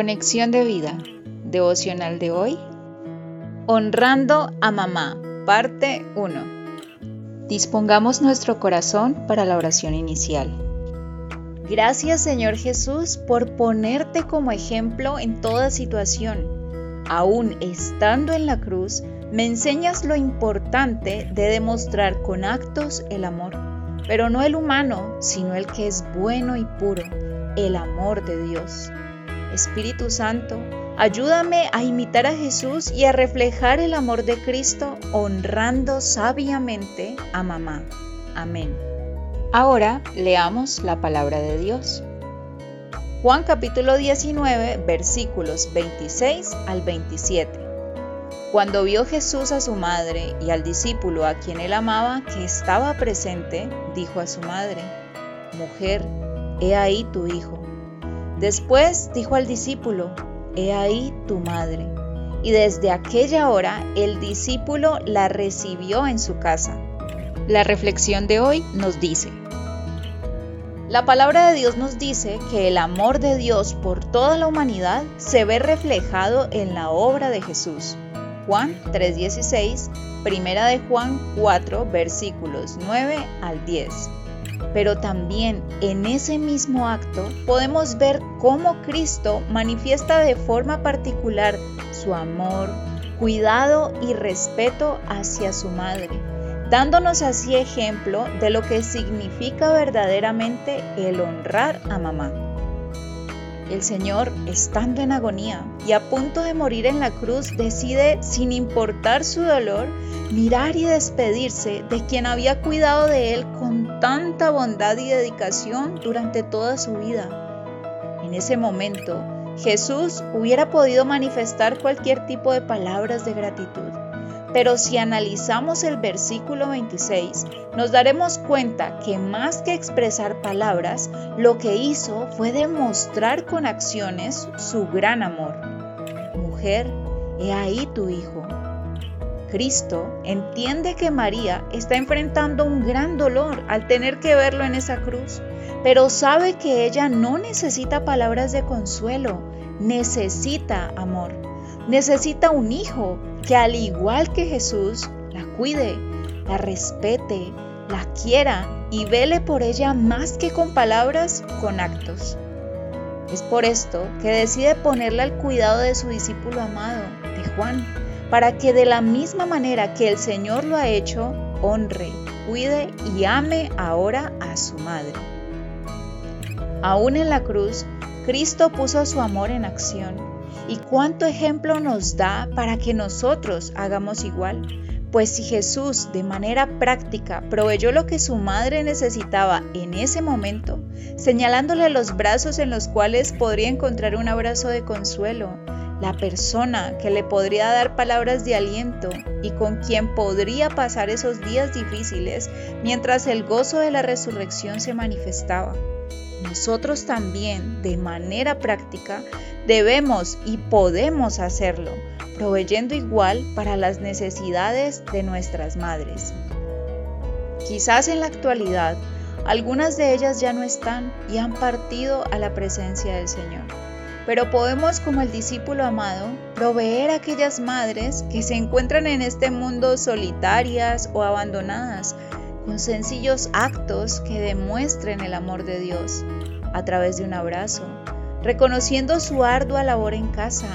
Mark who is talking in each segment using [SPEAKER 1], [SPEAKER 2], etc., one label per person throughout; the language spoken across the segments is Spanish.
[SPEAKER 1] Conexión de vida, devocional de hoy. Honrando a mamá, parte 1. Dispongamos nuestro corazón para la oración inicial. Gracias Señor Jesús por ponerte como ejemplo en toda situación. Aún estando en la cruz, me enseñas lo importante de demostrar con actos el amor, pero no el humano, sino el que es bueno y puro, el amor de Dios. Espíritu Santo, ayúdame a imitar a Jesús y a reflejar el amor de Cristo honrando sabiamente a mamá. Amén. Ahora leamos la palabra de Dios. Juan capítulo 19 versículos 26 al 27. Cuando vio Jesús a su madre y al discípulo a quien él amaba que estaba presente, dijo a su madre, Mujer, he ahí tu hijo. Después dijo al discípulo, He ahí tu madre. Y desde aquella hora el discípulo la recibió en su casa. La reflexión de hoy nos dice, la palabra de Dios nos dice que el amor de Dios por toda la humanidad se ve reflejado en la obra de Jesús. Juan 3:16, primera de Juan 4, versículos 9 al 10 pero también en ese mismo acto podemos ver cómo Cristo manifiesta de forma particular su amor, cuidado y respeto hacia su madre, dándonos así ejemplo de lo que significa verdaderamente el honrar a mamá. El Señor, estando en agonía y a punto de morir en la cruz, decide, sin importar su dolor, mirar y despedirse de quien había cuidado de él con tanta bondad y dedicación durante toda su vida. En ese momento, Jesús hubiera podido manifestar cualquier tipo de palabras de gratitud. Pero si analizamos el versículo 26, nos daremos cuenta que más que expresar palabras, lo que hizo fue demostrar con acciones su gran amor. Mujer, he ahí tu hijo. Cristo entiende que María está enfrentando un gran dolor al tener que verlo en esa cruz, pero sabe que ella no necesita palabras de consuelo, necesita amor, necesita un hijo que al igual que Jesús, la cuide, la respete, la quiera y vele por ella más que con palabras, con actos. Es por esto que decide ponerla al cuidado de su discípulo amado, de Juan, para que de la misma manera que el Señor lo ha hecho, honre, cuide y ame ahora a su madre. Aún en la cruz, Cristo puso su amor en acción ¿Y cuánto ejemplo nos da para que nosotros hagamos igual? Pues si Jesús de manera práctica proveyó lo que su madre necesitaba en ese momento, señalándole los brazos en los cuales podría encontrar un abrazo de consuelo, la persona que le podría dar palabras de aliento y con quien podría pasar esos días difíciles mientras el gozo de la resurrección se manifestaba nosotros también de manera práctica debemos y podemos hacerlo, proveyendo igual para las necesidades de nuestras madres. Quizás en la actualidad algunas de ellas ya no están y han partido a la presencia del Señor. Pero podemos, como el discípulo amado, proveer a aquellas madres que se encuentran en este mundo solitarias o abandonadas, con sencillos actos que demuestren el amor de Dios a través de un abrazo, reconociendo su ardua labor en casa,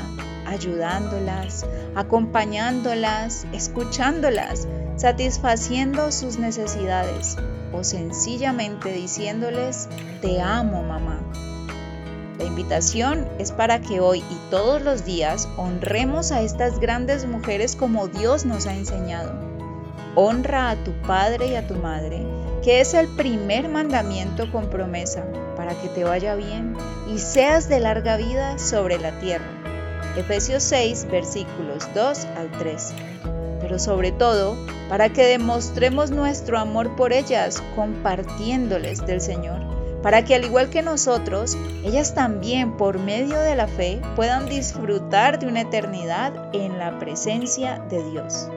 [SPEAKER 1] ayudándolas, acompañándolas, escuchándolas, satisfaciendo sus necesidades o sencillamente diciéndoles, te amo mamá. La invitación es para que hoy y todos los días honremos a estas grandes mujeres como Dios nos ha enseñado Honra a tu padre y a tu madre, que es el primer mandamiento con promesa, para que te vaya bien y seas de larga vida sobre la tierra. Efesios 6, versículos 2 al 3. Pero sobre todo, para que demostremos nuestro amor por ellas compartiéndoles del Señor, para que al igual que nosotros, ellas también por medio de la fe puedan disfrutar de una eternidad en la presencia de Dios.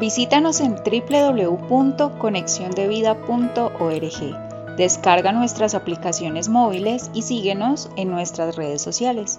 [SPEAKER 1] Visítanos en www.conexiondevida.org. Descarga nuestras aplicaciones móviles y síguenos en nuestras redes sociales.